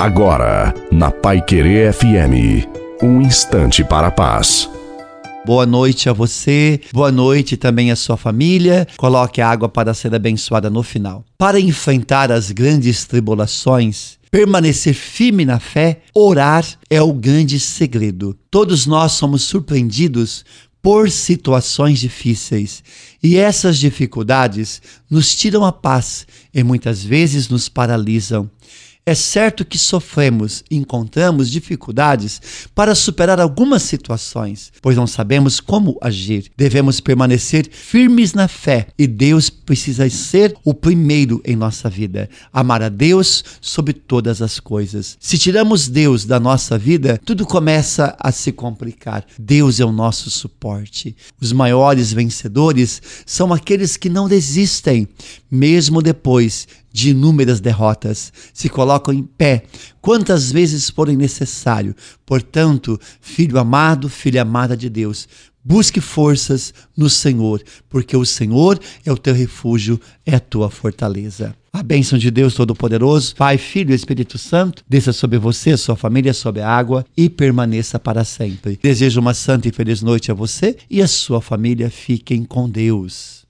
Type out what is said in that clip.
Agora, na Pai Querer FM, um instante para a paz. Boa noite a você, boa noite também à sua família. Coloque a água para ser abençoada no final. Para enfrentar as grandes tribulações, permanecer firme na fé, orar é o grande segredo. Todos nós somos surpreendidos por situações difíceis. E essas dificuldades nos tiram a paz e muitas vezes nos paralisam. É certo que sofremos e encontramos dificuldades para superar algumas situações, pois não sabemos como agir. Devemos permanecer firmes na fé e Deus precisa ser o primeiro em nossa vida. Amar a Deus sobre todas as coisas. Se tiramos Deus da nossa vida, tudo começa a se complicar. Deus é o nosso suporte. Os maiores vencedores são aqueles que não desistem, mesmo depois de inúmeras derrotas, se colocam em pé quantas vezes forem necessário. Portanto, filho amado, filha amada de Deus, busque forças no Senhor, porque o Senhor é o teu refúgio, é a tua fortaleza. A bênção de Deus Todo-Poderoso, Pai, Filho e Espírito Santo, desça sobre você, sua família, sobre a água e permaneça para sempre. Desejo uma santa e feliz noite a você e a sua família. Fiquem com Deus.